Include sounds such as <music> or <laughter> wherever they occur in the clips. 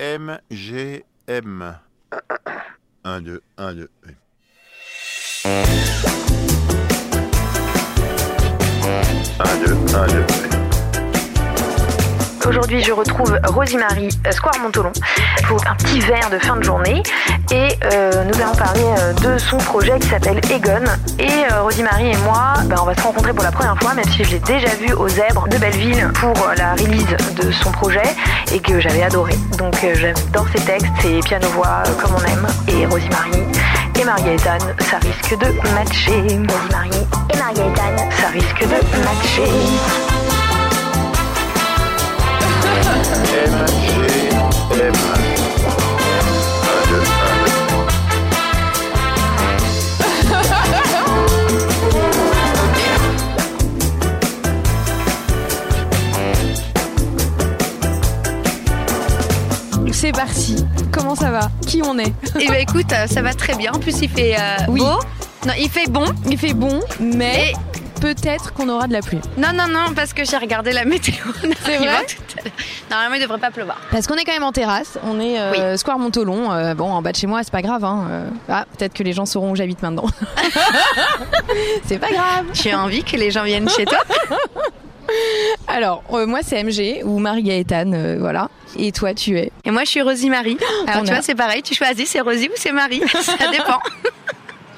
M, G, M. 1, 2, 1, 2. 1, 2, 1, 2. Aujourd'hui, je retrouve Rosie-Marie Square Montolon pour un petit verre de fin de journée et euh, nous allons parler euh, de son projet qui s'appelle Egon. Et euh, Rosie-Marie et moi, ben, on va se rencontrer pour la première fois, même si je l'ai déjà vu aux Zèbres de Belleville pour la release de son projet et que j'avais adoré. Donc j'adore ses textes, ses piano-voix comme on aime. Et Rosie-Marie et Marie-Gaëtane, ça risque de matcher. Rosie-Marie et Marie-Gaëtane, ça risque de matcher. Comment ça va? Qui on est? <laughs> Eh ben écoute, euh, ça va très bien. En plus, il fait euh, Oui. beau. Non, il fait bon. Il fait bon, mais peut-être qu'on aura de la pluie. Non, non, non, parce que j'ai regardé la météo. <laughs> C'est vrai? Normalement, il devrait pas pleuvoir. Parce qu'on est quand même en terrasse, on est euh, Square Montolon. Euh, bon, en bas de chez moi, c'est pas grave. Hein. Euh, ah, peut-être que les gens sauront où j'habite maintenant. <laughs> c'est pas grave. Tu as envie que les gens viennent chez toi <laughs> Alors, euh, moi, c'est MG ou Marie-Gaëtane, euh, voilà. Et toi, tu es Et moi, je suis Rosie Marie. Alors, On tu a- vois, c'est pareil. Tu choisis, c'est Rosie ou c'est Marie. <laughs> Ça dépend.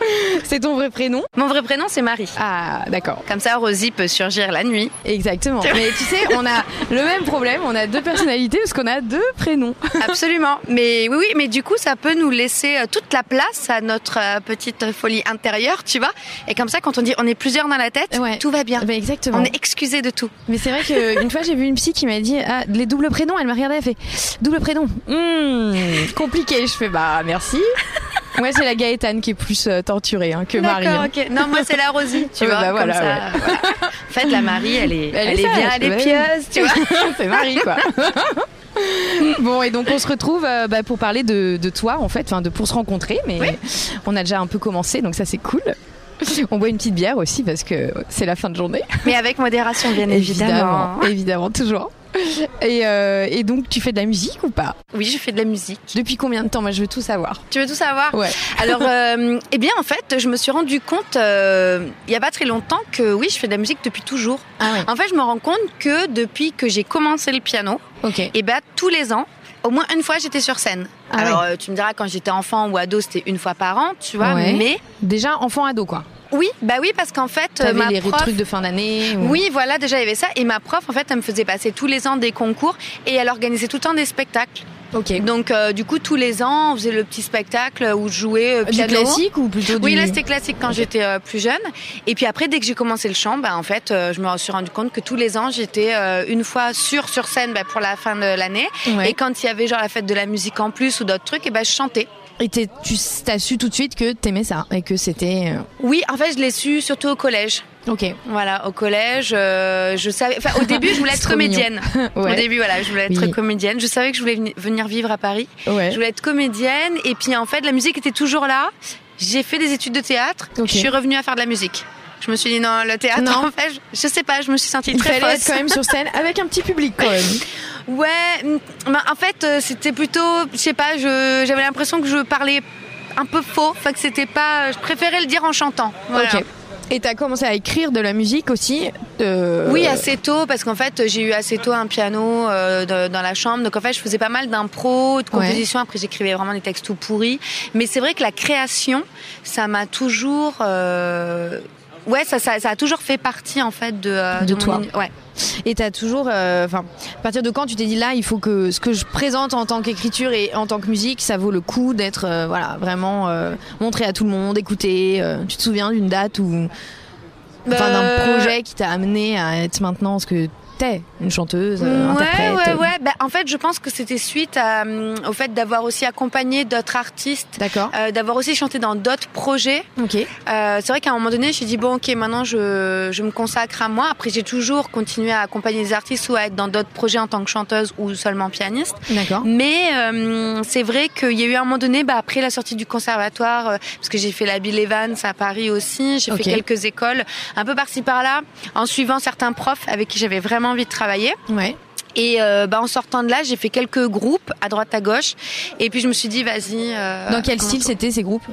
<laughs> C'est ton vrai prénom Mon vrai prénom, c'est Marie. Ah, d'accord. Comme ça, Rosie peut surgir la nuit. Exactement. Mais tu sais, on a le même problème. On a deux personnalités parce qu'on a deux prénoms. <laughs> Absolument. Mais oui, oui, mais du coup, ça peut nous laisser euh, toute la place à notre euh, petite folie intérieure, tu vois. Et comme ça, quand on dit on est plusieurs dans la tête, Ouais. tout va bien. Exactement. On est excusé de tout. Mais c'est vrai qu'une <laughs> fois j'ai vu une psy qui m'a dit ah, les doubles prénoms, elle m'a regardé, elle fait double prénom, Hmm, compliqué. Je fais bah merci. Moi c'est la Gaëtane qui est plus euh, torturée hein, que Marie. D'accord, hein. Non, moi c'est la Rosie, tu vois. bah comme ça, ouais. voilà. En fait, la Marie, elle est, Elle elle est est bien, elle est pieuse, tu vois. <laughs> c'est Marie quoi. <laughs> bon et donc on se retrouve euh, bah, pour parler de, de toi en fait, enfin de pour se rencontrer, mais on a déjà un peu commencé donc ça c'est cool. On boit une petite bière aussi parce que c'est la fin de journée. Mais avec modération, bien <laughs> évidemment. évidemment, toujours. <laughs> Et, euh, et donc tu fais de la musique ou pas? Oui, je fais de la musique. Depuis combien de temps? Moi je veux tout savoir. Tu veux tout savoir? Ouais. <laughs> Alors, euh, eh bien, en fait, je me suis rendu compte euh, il y a pas très longtemps que oui, je fais de la musique depuis toujours. Ah ouais. En fait, je me rends compte que depuis que j'ai commencé le piano, Ok. et ben tous les ans, au moins une fois, j'étais sur scène. Ah Alors, tu me diras quand j'étais enfant ou ado, c'était une fois par an, tu vois. Ouais. Mais Déjà enfant ado quoi. Oui, bah oui, parce qu'en fait, T'avais ma les prof, trucs de fin d'année. ou- Oui, voilà, déjà il y avait ça. Et ma prof, en fait, elle me faisait passer tous les ans des concours et elle organisait tout le temps des spectacles. Ok. Donc, euh, du coup, tous les ans, on faisait le petit spectacle où je jouais euh, Du piano. classique ou plutôt Oui, du... là c'était classique quand j'étais euh, plus jeune. Et puis après, dès que j'ai commencé le chant, bah, en fait, euh, je me suis rendu compte que tous les ans, j'étais une fois sur sur scène bah, pour la fin de l'année. Ouais. Et quand il y avait genre la fête de la musique en plus ou d'autres trucs, et ben je chantais. Et tu as su tout de suite que t'aimais ça et que c'était. euh, Oui, en fait, je l'ai su surtout au collège. Ok. Voilà, au collège, euh, je savais. Enfin, au <laughs> début, je voulais être comédienne. <laughs> Ouais. Au début, voilà, je voulais être Oui. comédienne. Je savais que je voulais veni- venir vivre à Paris. Ouais. Je voulais être comédienne. Et puis, en fait, la musique était toujours là. J'ai fait des études de théâtre. Je suis revenue à faire de la musique. Je me suis dit non, le théâtre, Non. en fait, je, je sais pas, je me suis sentie Il très fallait être quand même sur scène avec un petit public quand même. <laughs> Ouais, mm, bah, en fait, euh, c'était plutôt, je sais pas, j'avais l'impression que je parlais un peu faux. Enfin, que c'était pas. Je préférais le dire en chantant. Voilà. Ok. Et t'as commencé à écrire de la musique aussi Oui, assez tôt, parce qu'en fait, j'ai eu assez tôt un piano euh, de- dans la chambre. Donc, en fait, je faisais pas mal d'impro, de composition. Après, j'écrivais vraiment des textes tout pourris. Mais c'est vrai que la création, ça m'a toujours. euh, Ouais, ça, ça, ça a toujours fait partie, en fait, de, euh, De mon toi. uni- Ouais. Et t'as toujours, euh, enfin, à partir de quand tu t'es dit là, il faut que ce que je présente en tant qu'écriture et en tant que musique, ça vaut le coup d'être, euh, voilà, vraiment montré à tout le monde, écouté. tu te souviens d'une date ou, enfin, d'un Euh, projet qui t'a amené à être maintenant ce que t'es, une chanteuse, euh, Ouais, interprète. ouais, ouais. Bah, en fait, je pense que c'était suite à, hum, au fait d'avoir aussi accompagné d'autres artistes, D'accord. euh, d'avoir aussi chanté dans d'autres projets. Ok. Euh, c'est vrai qu'à un moment donné, j'ai dit bon, ok, maintenant je, je me consacre à moi. Après, j'ai toujours continué à accompagner des artistes ou à être dans d'autres projets en tant que chanteuse ou seulement pianiste. D'accord. Mais euh, c'est vrai qu'il y a eu un moment donné, bah, après la sortie du conservatoire, euh, parce que j'ai fait la Bill Evans à Paris aussi, j'ai fait quelques écoles, un peu par-ci par-là, en suivant certains profs avec qui j'avais vraiment envie de travailler. Ouais. Et euh, bah, en sortant de là, j'ai fait quelques groupes à droite à gauche. Et puis je me suis dit, vas-y. Euh, Dans quel style c'était ces groupes?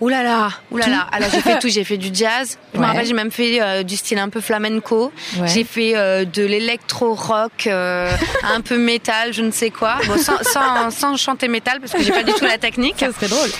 Ouh là là, ouh là là. Alors j'ai fait tout. J'ai fait du jazz. Je me rappelle, j'ai même fait euh, du style un peu flamenco. Ouais. J'ai fait de l'électro rock, un peu métal, je ne sais quoi. Bon, sans, sans, sans chanter métal parce que j'ai pas du tout la technique. Ça serait drôle.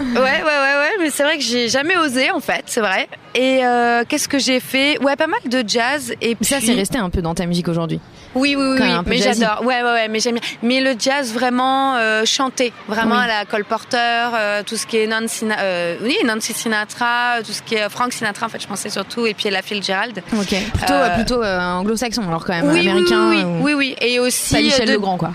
Ouais, ouais, ouais, ouais. Mais c'est vrai que j'ai jamais osé en fait, c'est vrai. Et euh, qu'est-ce que j'ai fait? Ouais, pas mal de jazz. Et puis... Ça, c'est resté un peu dans ta musique aujourd'hui. Oui, oui, oui, oui. mais j'adore. Ouais, ouais, ouais, mais j'aime bien. Mais le jazz vraiment euh, chanté, vraiment Oui. à la Cole Porter, euh, tout ce qui est Nancy, euh, oui, Nancy Sinatra, tout ce qui est Frank Sinatra, en fait, je pensais surtout, et puis Ella Fitzgerald. Ok. Plutôt, Euh, plutôt euh, anglo-saxon, alors quand même, oui, américain. oui, oui, ou- oui, et aussi Michel euh, de- Legrand, quoi.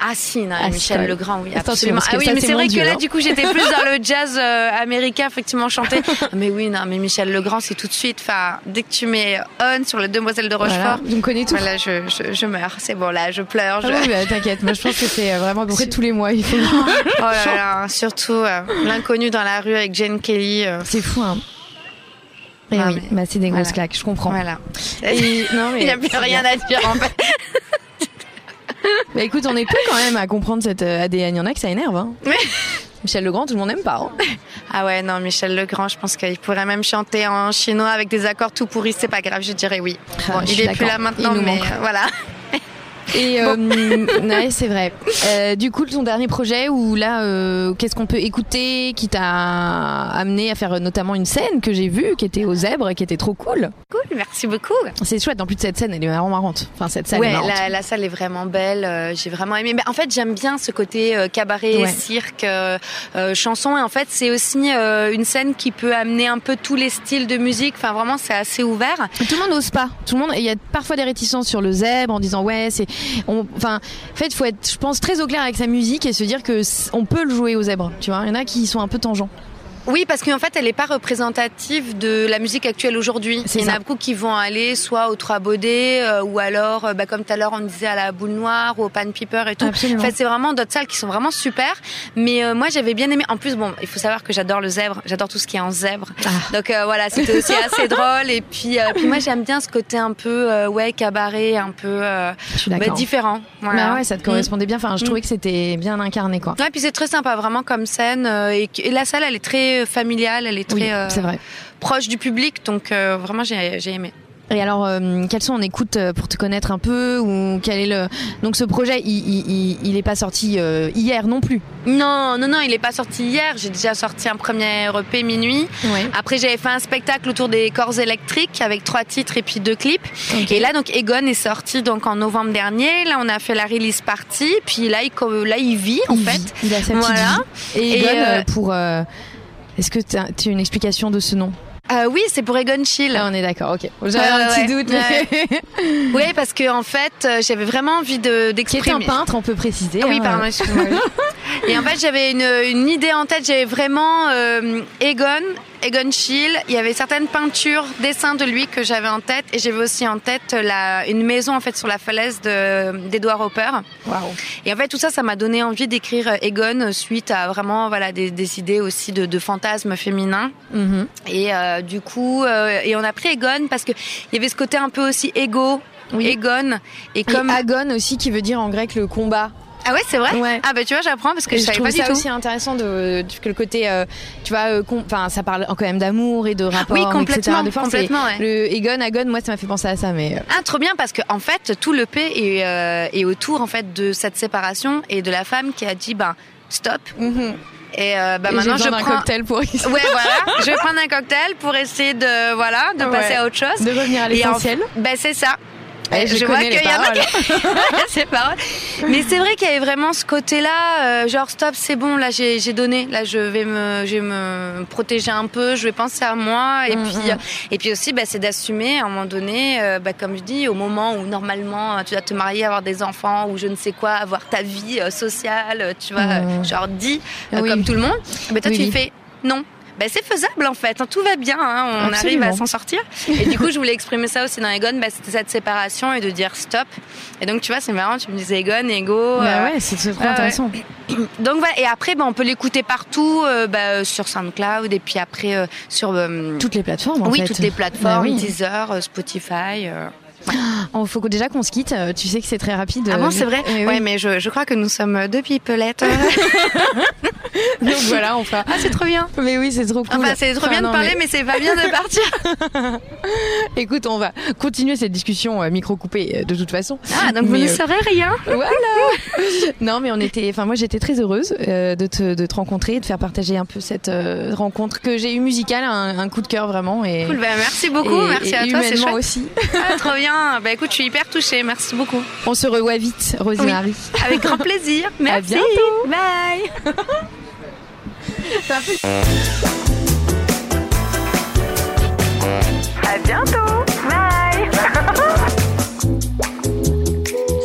Ah si, non, Ah, si, Michel. Legrand, oui, absolument. Ah oui, mais c'est vrai que là, hein. du coup, j'étais plus dans le <laughs> jazz euh, américain, effectivement, chanté. Ah, <laughs> mais oui, non, mais Michel Legrand, c'est tout de suite. Enfin, dès que tu mets on sur les Demoiselles de Rochefort, Voilà. Donc, connais tout. voilà, je, je, je meurs. C'est bon, là, je pleure. Je... Ah oui, bah, t'inquiète, moi je pense que c'est euh, vraiment à peu près <laughs> tous les mois. Il faut... Oh là là, surtout euh, l'inconnu dans la rue avec Jane Kelly. C'est fou, hein. Et Non, oui, mais- bah, c'est des grosses voilà. claques, je comprends. voilà. Et- non, mais Il n'y a plus rien à dire en fait. Bah écoute, on est peu quand même à comprendre cette euh, ADN. Il y en a que ça énerve. Hein. Mais- Michel Legrand, tout le monde n'aime pas. hein. Ah ouais, non, Michel Legrand, je pense qu'il pourrait même chanter en chinois avec des accords tout pourris, c'est pas grave, je dirais oui. Ah, Bon, je il est plus là maintenant, Il nous mais manque. euh, voilà. Et euh, <laughs> ouais, c'est vrai. Euh, du coup, ton dernier projet, où là, euh, qu'est-ce qu'on peut écouter qui t'a amené à faire euh, notamment une scène que j'ai vue, qui était aux zèbres, qui était trop cool? Cool, merci beaucoup. C'est chouette. En plus de cette scène, elle est vraiment marrante. Enfin, cette scène est Ouais, marrante. la, la salle est vraiment belle. euh, J'ai vraiment aimé. Mais en fait, j'aime bien ce côté euh, cabaret, Ouais. cirque, chanson. Et en fait, c'est aussi une scène qui peut amener un peu tous les styles de musique. Enfin, vraiment, c'est assez ouvert. Tout le monde n'ose pas. Tout le monde. Il y a parfois des réticences sur le zèbre en disant ouais, c'est. Enfin, en fait, faut être, je pense, très au clair avec sa musique et se dire que on peut le jouer au zèbre. Tu vois, il y en a qui sont un peu tangents. Oui, parce qu'en fait, elle n'est pas représentative de la musique actuelle aujourd'hui. Il y en a beaucoup qui vont aller soit aux Trois Baudets, euh, ou alors, euh, bah, comme tout à l'heure, on disait à la Boule Noire, ou au Pan Piper et tout. Absolument. En fait, c'est vraiment d'autres salles qui sont vraiment super. Mais euh, moi, j'avais bien aimé. En plus, bon, il faut savoir que j'adore le zèbre. J'adore tout ce qui est en zèbre. Ah. Donc euh, voilà, c'était aussi <laughs> assez drôle. Et puis, puis moi, j'aime bien ce côté un peu, ouais, cabaret, un peu euh, bah, différent. Voilà. Bah ouais, ça te correspondait bien. Enfin, je Mm. trouvais que c'était bien incarné, quoi. Ouais, puis c'est très sympa, vraiment comme scène. et, et la salle, elle est très familiale, elle est très Oui, euh, vrai. proche du public. Donc euh, vraiment, j'ai j'ai aimé. Et alors, euh, quels sont on écoute euh, pour te connaître un peu ou quel est le donc ce projet il il, il, est pas sorti euh, hier non plus? Non, non, non, il est pas sorti hier. J'ai déjà sorti un premier EP minuit. Ouais. Après, j'avais fait un spectacle autour des corps électriques avec trois titres et puis deux clips. Et là, donc, Egon est sorti donc en novembre dernier. Là, on a fait la release party. Puis là, il, là, il vit en il fait. vit, il a sa petite Voilà. vie. Et, Egon, euh, euh, pour euh, est-ce que tu as une explication de ce nom Euh, oui, c'est pour Egon Chill. Là, on est d'accord. Ok. J'avais Ouais, un ouais, petit ouais. doute. mais- Oui, <laughs> parce que en fait, euh, j'avais vraiment envie de Qui est d'exprimer. un peintre, on peut préciser. Ah oui, hein. pardon, excuse-moi. <laughs> Et en fait, j'avais une, une idée en tête. J'avais vraiment euh, Egon, Egon Schiele. Il y avait certaines peintures, dessins de lui que j'avais en tête. Et j'avais aussi en tête la, une maison en fait sur la falaise de- d'Edward Hopper. Et en fait, tout ça, ça m'a donné envie d'écrire Egon suite à vraiment voilà des, des idées aussi de, de fantasmes féminins. Mhm. Et euh, du coup, euh, et on a pris Egon parce que il y avait ce côté un peu aussi égo. Oui. Egon et Comme agon aussi qui veut dire en grec le combat. Ah ouais c'est vrai Ouais. ah bah tu vois j'apprends parce que je je savais pas du ça tout aussi intéressant de, de- que le côté, euh, tu vois, euh, enfin, ça parle quand même d'amour et de rapport, Oui, etc., complètement, de force. complètement, ouais. Le Egon, Agon, moi, ça m'a fait penser à ça, mais. euh, Ah, trop bien parce que en fait tout le P est, est autour en fait de cette séparation et de la femme qui a dit ben stop et euh, bah et maintenant je prends cocktail pour ouais voilà <laughs> je vais prendre un cocktail pour essayer de voilà de Ouais. passer à autre chose de revenir à l'essentiel. ben c'est ça Eh, je je vois qu'il y a <laughs> <laughs> c'est paroles. Mais c'est vrai qu'il y avait vraiment ce côté là genre stop c'est bon là j'ai donné. Là je vais me je vais me protéger un peu je vais penser à moi. Et Mm, puis mm. euh, et puis aussi bah, c'est d'assumer à un moment donné euh, bah, comme je dis au moment où normalement tu dois te marier avoir des enfants ou je ne sais quoi avoir ta vie euh, sociale euh, tu vois Mm. euh, genre dit euh, Oui. comme tout le monde. Mais toi Oui, tu fais non ben, c'est faisable en fait, hein, tout va bien, hein, on Absolument. arrive à s'en sortir. Et du coup, je voulais exprimer ça aussi dans Egon, bah, c'était cette séparation et de dire stop. Et donc, tu vois, c'est marrant, tu me disais Egon, Ego. Bah euh, ouais, c'est trop ouais. intéressant. <clears throat> Donc voilà, et après, bah, on peut l'écouter partout, euh, bah, sur SoundCloud et puis après euh, sur euh, Toutes les plateformes, en oui, fait. toutes les plateformes, Bah oui. Deezer, Spotify. Euh. Il faut déjà qu'on se quitte. Tu sais que c'est très rapide. Ah bon, c'est vrai Eh Ouais, mais je, je crois que nous sommes deux pipelettes. <laughs> <laughs> Donc voilà, on fera. Ah, c'est trop bien. Mais oui, c'est trop cool. Enfin, c'est trop bien non, de parler, mais- mais, c'est pas bien de <laughs> partir. Écoute, on va continuer cette discussion euh, micro coupée euh, de toute façon. Ah, donc vous ne euh, saurez rien. Voilà. non, mais on était. Enfin, moi, j'étais très heureuse euh, de, te, de te rencontrer, de faire partager un peu cette euh, rencontre que j'ai eue musicale, un, un coup de cœur vraiment. Et, Cool, bah, merci beaucoup. et- merci et à toi, c'est humainement aussi. Ah, trop bien. Bah écoute, je suis hyper touchée. Merci beaucoup. On se revoit vite, Rosemary. Oui. Avec grand plaisir. <laughs> Merci. <laughs> À bientôt. Bye. À bientôt. Bye.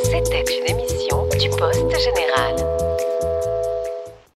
C'était une émission du Poste Général.